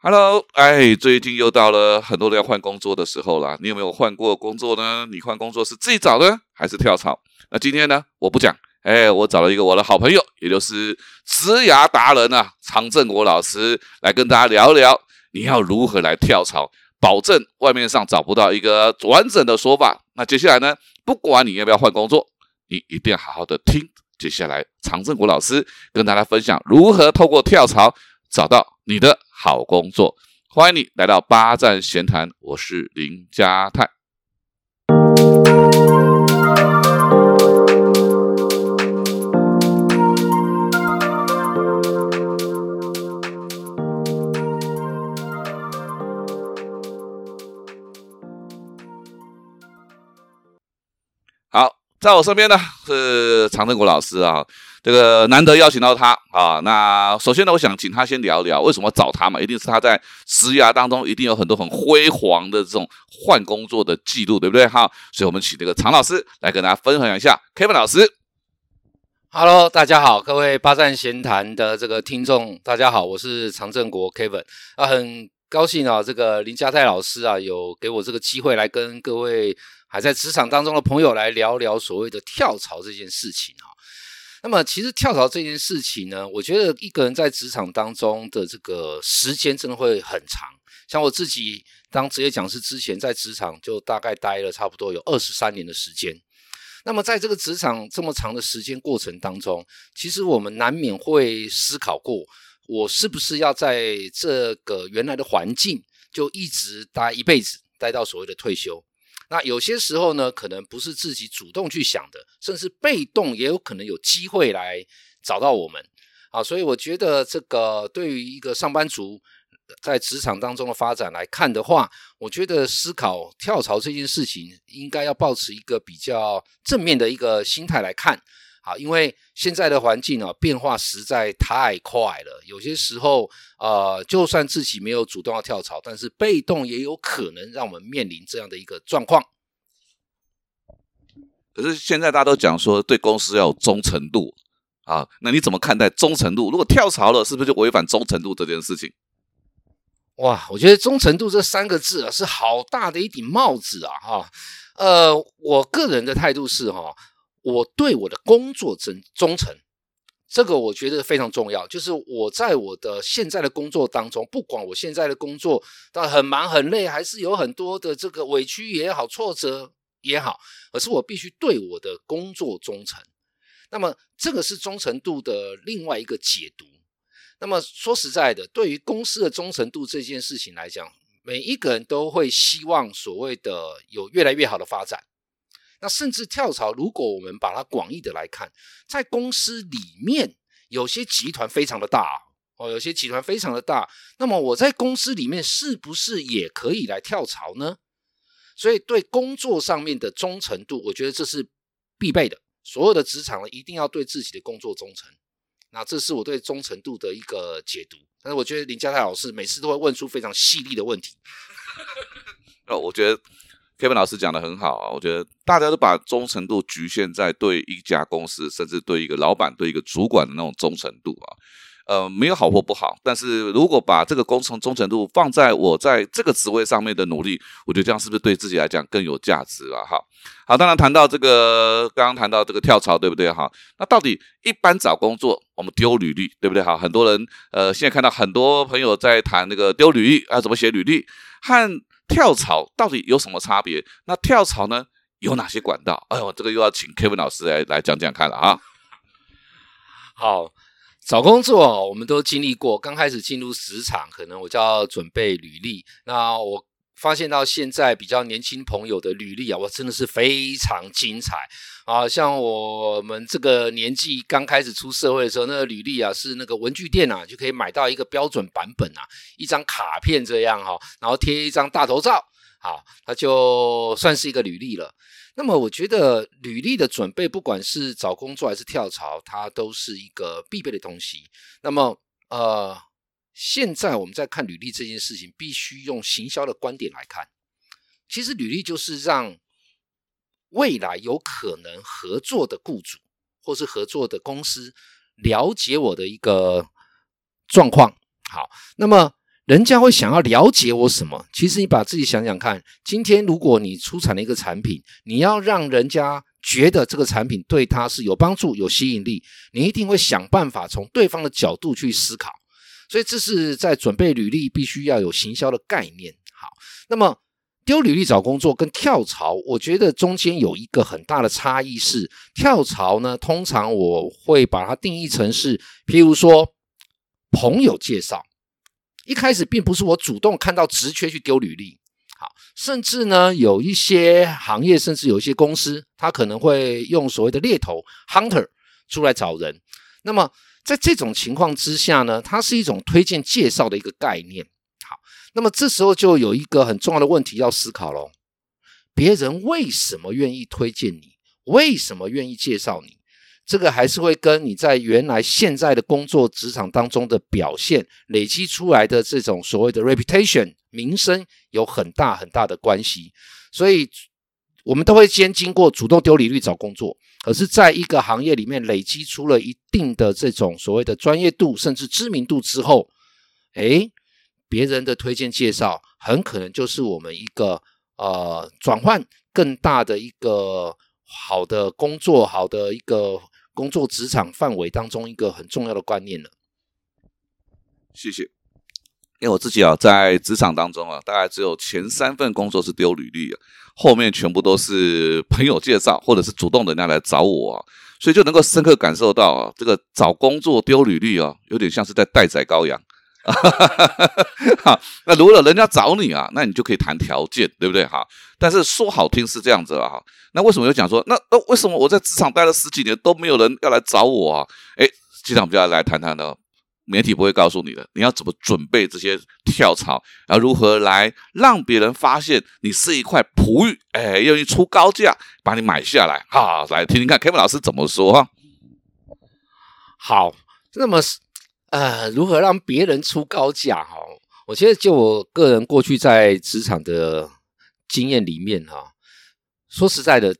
Hello，哎，最近又到了很多人要换工作的时候了。你有没有换过工作呢？你换工作是自己找的还是跳槽？那今天呢，我不讲，哎，我找了一个我的好朋友，也就是职涯达人啊，常正国老师来跟大家聊聊，你要如何来跳槽，保证外面上找不到一个完整的说法。那接下来呢，不管你要不要换工作，你一定要好好的听。接下来，常正国老师跟大家分享如何透过跳槽找到你的。好工作，欢迎你来到八站闲谈，我是林家泰。好，在我身边呢是常正国老师啊。这个难得邀请到他啊，那首先呢，我想请他先聊聊为什么找他嘛，一定是他在职涯当中一定有很多很辉煌的这种换工作的记录，对不对？哈，所以我们请这个常老师来跟大家分享一下。Kevin 老师，Hello，大家好，各位八站闲谈的这个听众，大家好，我是常正国 Kevin 啊，很高兴啊，这个林家泰老师啊，有给我这个机会来跟各位还在职场当中的朋友来聊聊所谓的跳槽这件事情啊。那么，其实跳槽这件事情呢，我觉得一个人在职场当中的这个时间真的会很长。像我自己当职业讲师之前，在职场就大概待了差不多有二十三年的时间。那么，在这个职场这么长的时间过程当中，其实我们难免会思考过，我是不是要在这个原来的环境就一直待一辈子，待到所谓的退休。那有些时候呢，可能不是自己主动去想的，甚至被动也有可能有机会来找到我们啊。所以我觉得这个对于一个上班族在职场当中的发展来看的话，我觉得思考跳槽这件事情，应该要保持一个比较正面的一个心态来看。啊，因为现在的环境啊变化实在太快了，有些时候呃，就算自己没有主动要跳槽，但是被动也有可能让我们面临这样的一个状况。可是现在大家都讲说，对公司要有忠诚度啊，那你怎么看待忠诚度？如果跳槽了，是不是就违反忠诚度这件事情？哇，我觉得忠诚度这三个字啊，是好大的一顶帽子啊！哈，呃，我个人的态度是哈。我对我的工作真忠诚，这个我觉得非常重要。就是我在我的现在的工作当中，不管我现在的工作到很忙很累，还是有很多的这个委屈也好、挫折也好，而是我必须对我的工作忠诚。那么这个是忠诚度的另外一个解读。那么说实在的，对于公司的忠诚度这件事情来讲，每一个人都会希望所谓的有越来越好的发展。那甚至跳槽，如果我们把它广义的来看，在公司里面有些集团非常的大哦，有些集团非常的大，那么我在公司里面是不是也可以来跳槽呢？所以对工作上面的忠诚度，我觉得这是必备的。所有的职场呢，一定要对自己的工作忠诚。那这是我对忠诚度的一个解读。但是我觉得林家泰老师每次都会问出非常犀利的问题。哦，我觉得。Kevin 老师讲的很好啊，我觉得大家都把忠诚度局限在对一家公司，甚至对一个老板、对一个主管的那种忠诚度啊，呃，没有好或不好。但是如果把这个工程忠诚度放在我在这个职位上面的努力，我觉得这样是不是对自己来讲更有价值啊？哈，好，当然谈到这个，刚刚谈到这个跳槽，对不对？哈，那到底一般找工作，我们丢履历，对不对？哈，很多人呃，现在看到很多朋友在谈那个丢履历啊，怎么写履历和。跳槽到底有什么差别？那跳槽呢有哪些管道？哎呦，这个又要请 Kevin 老师来来讲讲看了啊。好，找工作我们都经历过，刚开始进入职场，可能我就要准备履历。那我。发现到现在比较年轻朋友的履历啊，我真的是非常精彩啊！像我们这个年纪刚开始出社会的时候，那个履历啊是那个文具店啊就可以买到一个标准版本啊，一张卡片这样哈，然后贴一张大头照，好，它就算是一个履历了。那么我觉得履历的准备，不管是找工作还是跳槽，它都是一个必备的东西。那么呃。现在我们在看履历这件事情，必须用行销的观点来看。其实履历就是让未来有可能合作的雇主或是合作的公司了解我的一个状况。好，那么人家会想要了解我什么？其实你把自己想想看，今天如果你出产了一个产品，你要让人家觉得这个产品对他是有帮助、有吸引力，你一定会想办法从对方的角度去思考。所以这是在准备履历必须要有行销的概念。好，那么丢履历找工作跟跳槽，我觉得中间有一个很大的差异是，跳槽呢，通常我会把它定义成是，譬如说朋友介绍，一开始并不是我主动看到职缺去丢履历。好，甚至呢，有一些行业，甚至有一些公司，他可能会用所谓的猎头 （hunter） 出来找人。那么在这种情况之下呢，它是一种推荐介绍的一个概念。好，那么这时候就有一个很重要的问题要思考喽：别人为什么愿意推荐你？为什么愿意介绍你？这个还是会跟你在原来现在的工作职场当中的表现累积出来的这种所谓的 reputation 名声有很大很大的关系。所以，我们都会先经过主动丢履历找工作。可是，在一个行业里面累积出了一定的这种所谓的专业度，甚至知名度之后，诶，别人的推荐介绍很可能就是我们一个呃转换更大的一个好的工作，好的一个工作职场范围当中一个很重要的观念了。谢谢。因为我自己啊，在职场当中啊，大概只有前三份工作是丢履历啊。后面全部都是朋友介绍，或者是主动人家来找我，所以就能够深刻感受到啊，这个找工作丢履历啊，有点像是在待宰羔羊。好，那如果人家找你啊，那你就可以谈条件，对不对？哈，但是说好听是这样子啊，哈，那为什么又讲说，那那为什么我在职场待了十几年都没有人要来找我啊？哎，今天我们就要来谈谈呢。媒体不会告诉你的，你要怎么准备这些跳槽，然后如何来让别人发现你是一块璞玉，哎，愿意出高价把你买下来。好，来听听看 Kevin 老师怎么说哈。好，那么呃，如何让别人出高价？哈，我觉得就我个人过去在职场的经验里面哈，说实在的，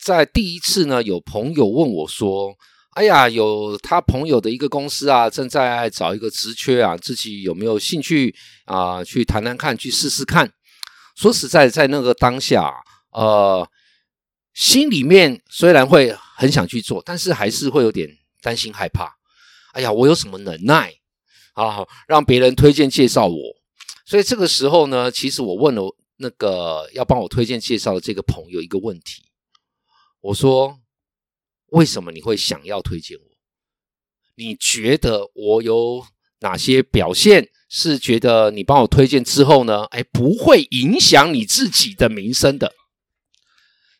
在第一次呢，有朋友问我说。哎呀，有他朋友的一个公司啊，正在找一个职缺啊，自己有没有兴趣啊？去谈谈看，去试试看。说实在，在那个当下，呃，心里面虽然会很想去做，但是还是会有点担心害怕。哎呀，我有什么能耐啊？让别人推荐介绍我？所以这个时候呢，其实我问了那个要帮我推荐介绍的这个朋友一个问题，我说。为什么你会想要推荐我？你觉得我有哪些表现是觉得你帮我推荐之后呢？哎，不会影响你自己的名声的。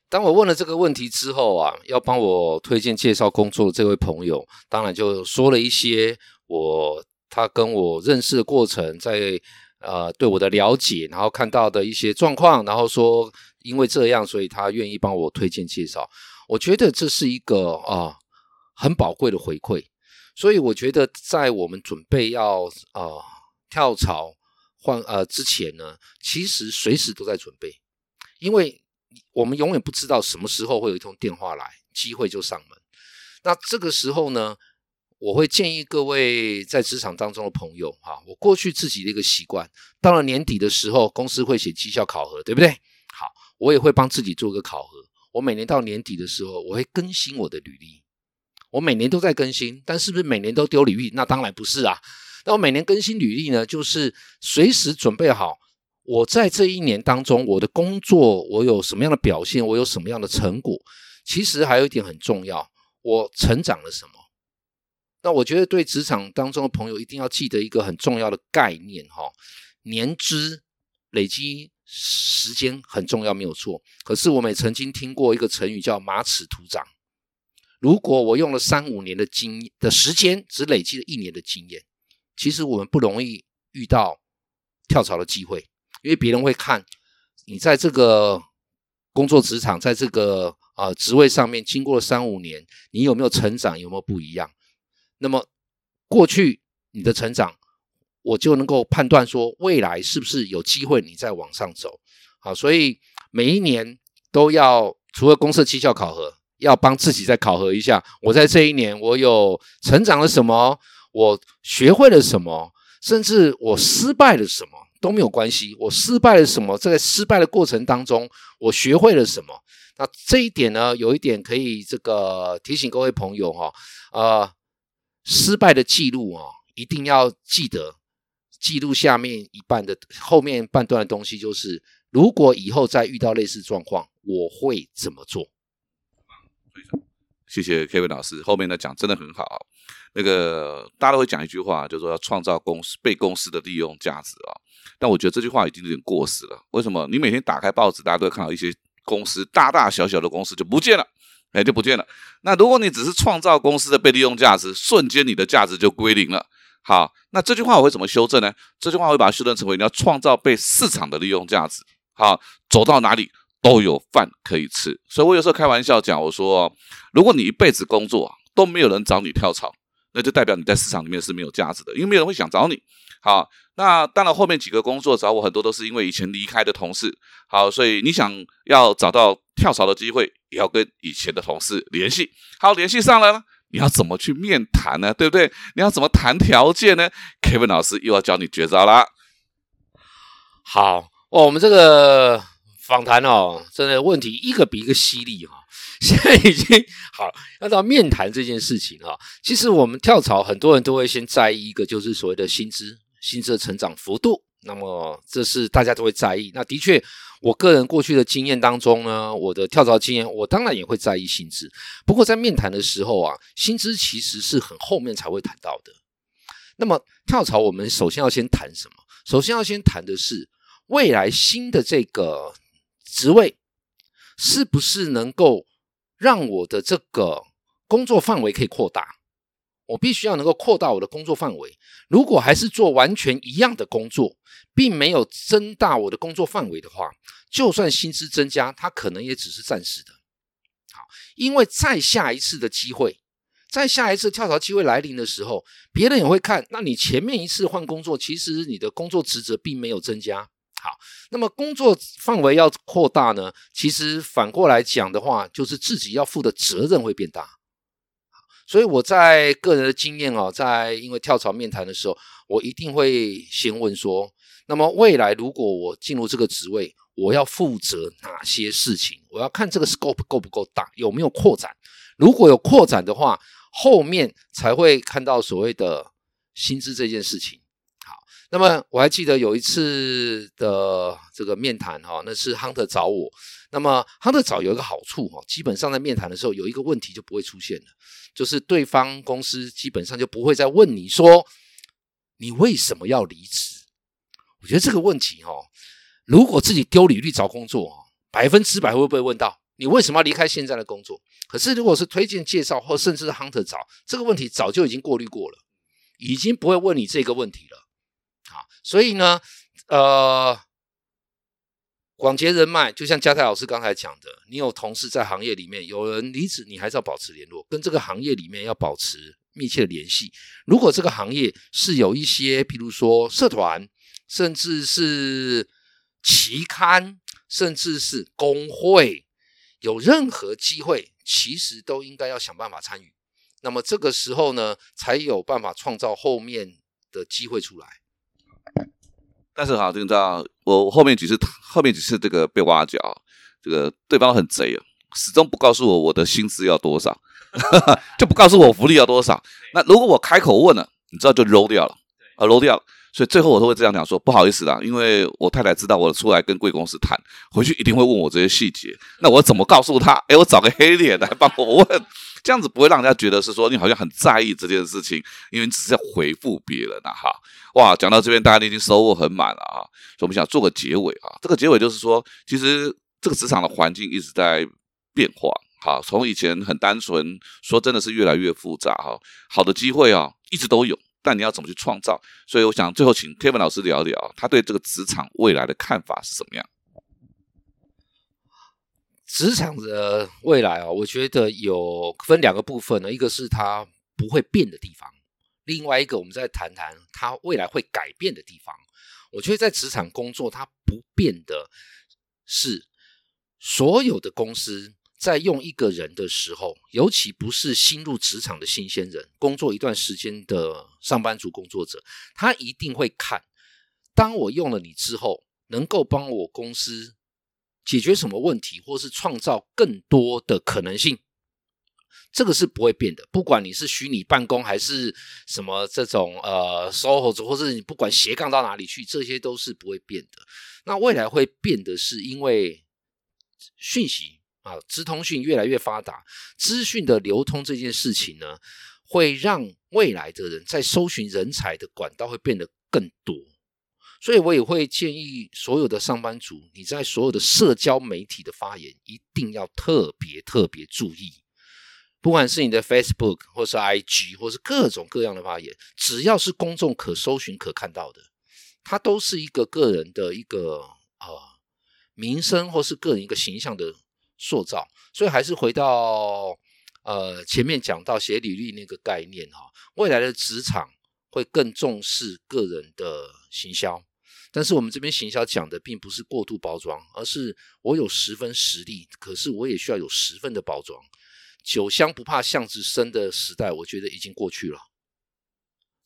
当我问了这个问题之后啊，要帮我推荐介绍工作的这位朋友，当然就说了一些我他跟我认识的过程，在呃对我的了解，然后看到的一些状况，然后说因为这样，所以他愿意帮我推荐介绍。我觉得这是一个啊很宝贵的回馈，所以我觉得在我们准备要啊跳槽换呃之前呢，其实随时都在准备，因为我们永远不知道什么时候会有一通电话来，机会就上门。那这个时候呢，我会建议各位在职场当中的朋友哈，我过去自己的一个习惯，到了年底的时候，公司会写绩效考核，对不对？好，我也会帮自己做个考核。我每年到年底的时候，我会更新我的履历。我每年都在更新，但是不是每年都丢履历？那当然不是啊。那我每年更新履历呢，就是随时准备好，我在这一年当中，我的工作我有什么样的表现，我有什么样的成果。其实还有一点很重要，我成长了什么？那我觉得对职场当中的朋友一定要记得一个很重要的概念哈，年资累积。时间很重要，没有错。可是我们也曾经听过一个成语叫“马齿徒长”。如果我用了三五年的经的时间，只累积了一年的经验，其实我们不容易遇到跳槽的机会，因为别人会看你在这个工作职场，在这个啊职位上面，经过了三五年，你有没有成长，有没有不一样？那么过去你的成长。我就能够判断说，未来是不是有机会你再往上走，好，所以每一年都要除了公司绩效考核，要帮自己再考核一下，我在这一年我有成长了什么，我学会了什么，甚至我失败了什么都没有关系。我失败了什么，在失败的过程当中，我学会了什么？那这一点呢，有一点可以这个提醒各位朋友哈，呃，失败的记录啊，一定要记得记录下面一半的后面半段的东西，就是如果以后再遇到类似状况，我会怎么做？谢谢 Kevin 老师，后面的讲真的很好。那个大家都会讲一句话，就是说要创造公司被公司的利用价值啊。但我觉得这句话已经有点过时了。为什么？你每天打开报纸，大家都会看到一些公司大大小小的公司就不见了，哎，就不见了。那如果你只是创造公司的被利用价值，瞬间你的价值就归零了。好，那这句话我会怎么修正呢？这句话我会把它修正成为你要创造被市场的利用价值。好，走到哪里？都有饭可以吃，所以我有时候开玩笑讲，我说，如果你一辈子工作都没有人找你跳槽，那就代表你在市场里面是没有价值的，因为没有人会想找你。好，那当然后面几个工作找我很多都是因为以前离开的同事。好，所以你想要找到跳槽的机会，也要跟以前的同事联系。好，联系上了，你要怎么去面谈呢？对不对？你要怎么谈条件呢？Kevin 老师又要教你绝招啦。好哦，我们这个。访谈哦，真的问题一个比一个犀利哈。现在已经好，要到面谈这件事情哈。其实我们跳槽，很多人都会先在意一个，就是所谓的薪资、薪资的成长幅度。那么这是大家都会在意。那的确，我个人过去的经验当中呢，我的跳槽经验，我当然也会在意薪资。不过在面谈的时候啊，薪资其实是很后面才会谈到的。那么跳槽，我们首先要先谈什么？首先要先谈的是未来新的这个。职位是不是能够让我的这个工作范围可以扩大？我必须要能够扩大我的工作范围。如果还是做完全一样的工作，并没有增大我的工作范围的话，就算薪资增加，它可能也只是暂时的。好，因为再下一次的机会，在下一次跳槽机会来临的时候，别人也会看。那你前面一次换工作，其实你的工作职责并没有增加。好，那么工作范围要扩大呢？其实反过来讲的话，就是自己要负的责任会变大。所以我在个人的经验哦，在因为跳槽面谈的时候，我一定会先问说：那么未来如果我进入这个职位，我要负责哪些事情？我要看这个 scope 够不够大，有没有扩展？如果有扩展的话，后面才会看到所谓的薪资这件事情。那么我还记得有一次的这个面谈哈，那是 Hunter 找我。那么 Hunter 找有一个好处哈，基本上在面谈的时候有一个问题就不会出现了，就是对方公司基本上就不会再问你说你为什么要离职。我觉得这个问题哈，如果自己丢履历找工作，百分之百会不会问到你为什么要离开现在的工作？可是如果是推荐介绍或甚至是 Hunter 找这个问题，早就已经过滤过了，已经不会问你这个问题了。啊所以呢，呃，广结人脉，就像嘉泰老师刚才讲的，你有同事在行业里面，有人离职，你还是要保持联络，跟这个行业里面要保持密切的联系。如果这个行业是有一些，譬如说社团，甚至是期刊，甚至是工会，有任何机会，其实都应该要想办法参与。那么这个时候呢，才有办法创造后面的机会出来。但是哈，你知道，我后面几次后面几次这个被挖角，这个对方很贼啊，始终不告诉我我的薪资要多少，就不告诉我福利要多少。那如果我开口问了，你知道就揉掉了，啊揉掉了。所以最后我都会这样讲说，不好意思啦，因为我太太知道我出来跟贵公司谈，回去一定会问我这些细节。那我怎么告诉他？哎，我找个黑脸来帮我问，这样子不会让人家觉得是说你好像很在意这件事情，因为你只是在回复别人啊，哈。哇，讲到这边，大家都已经收获很满了啊，所以我们想做个结尾啊。这个结尾就是说，其实这个职场的环境一直在变化，好，从以前很单纯，说真的是越来越复杂哈。好的机会啊，一直都有。但你要怎么去创造？所以我想最后请 Kevin 老师聊聊，他对这个职场未来的看法是什么样？职场的未来啊，我觉得有分两个部分呢，一个是它不会变的地方，另外一个我们再谈谈它未来会改变的地方。我觉得在职场工作，它不变的是所有的公司在用一个人的时候，尤其不是新入职场的新鲜人，工作一段时间的上班族工作者，他一定会看，当我用了你之后，能够帮我公司解决什么问题，或是创造更多的可能性。这个是不会变的，不管你是虚拟办公还是什么这种呃 SOHO，或是你不管斜杠到哪里去，这些都是不会变的。那未来会变的是，因为讯息啊，资通讯越来越发达，资讯的流通这件事情呢，会让未来的人在搜寻人才的管道会变得更多。所以我也会建议所有的上班族，你在所有的社交媒体的发言，一定要特别特别注意。不管是你的 Facebook 或是 IG 或是各种各样的发言，只要是公众可搜寻、可看到的，它都是一个个人的一个呃名声或是个人一个形象的塑造。所以还是回到呃前面讲到写履历那个概念哈，未来的职场会更重视个人的行销，但是我们这边行销讲的并不是过度包装，而是我有十分实力，可是我也需要有十分的包装。酒香不怕巷子深的时代，我觉得已经过去了。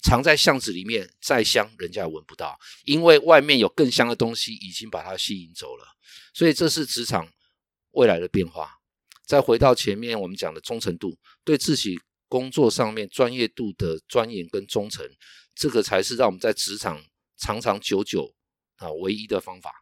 藏在巷子里面再香，人家也闻不到，因为外面有更香的东西已经把它吸引走了。所以这是职场未来的变化。再回到前面我们讲的忠诚度，对自己工作上面专业度的钻研跟忠诚，这个才是让我们在职场长长久久啊唯一的方法。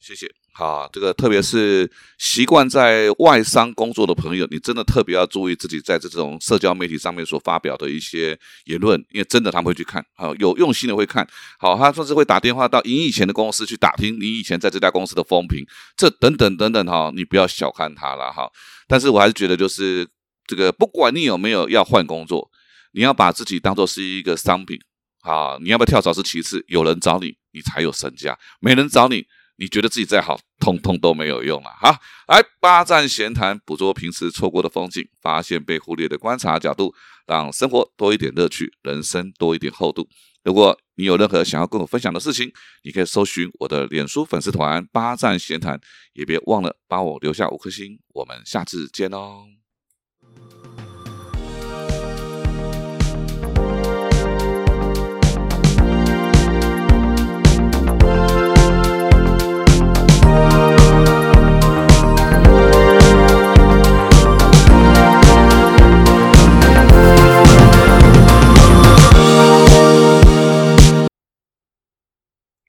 谢谢。好，这个特别是习惯在外商工作的朋友，你真的特别要注意自己在这种社交媒体上面所发表的一些言论，因为真的他们会去看，好有用心的会看，好，他甚至会打电话到你以前的公司去打听你以前在这家公司的风评，这等等等等哈，你不要小看他了哈。但是我还是觉得，就是这个不管你有没有要换工作，你要把自己当做是一个商品啊，你要不要跳槽是其次，有人找你，你才有身价，没人找你。你觉得自己再好，通通都没有用了。好，来八站闲谈，捕捉平时错过的风景，发现被忽略的观察角度，让生活多一点乐趣，人生多一点厚度。如果你有任何想要跟我分享的事情，你可以搜寻我的脸书粉丝团“八站闲谈”，也别忘了帮我留下五颗星。我们下次见哦。